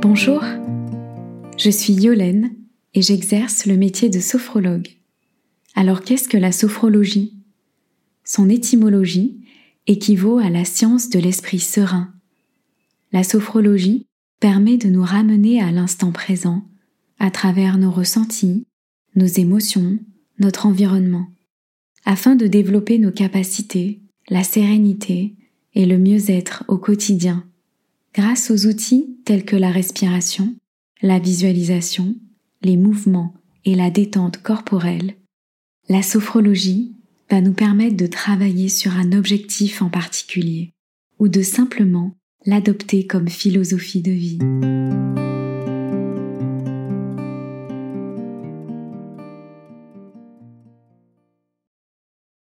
Bonjour, je suis Yolène et j'exerce le métier de sophrologue. Alors qu'est-ce que la sophrologie? Son étymologie équivaut à la science de l'esprit serein. La sophrologie permet de nous ramener à l'instant présent à travers nos ressentis, nos émotions, notre environnement, afin de développer nos capacités, la sérénité et le mieux-être au quotidien, grâce aux outils tels que la respiration, la visualisation, les mouvements et la détente corporelle. La sophrologie va nous permettre de travailler sur un objectif en particulier ou de simplement l'adopter comme philosophie de vie.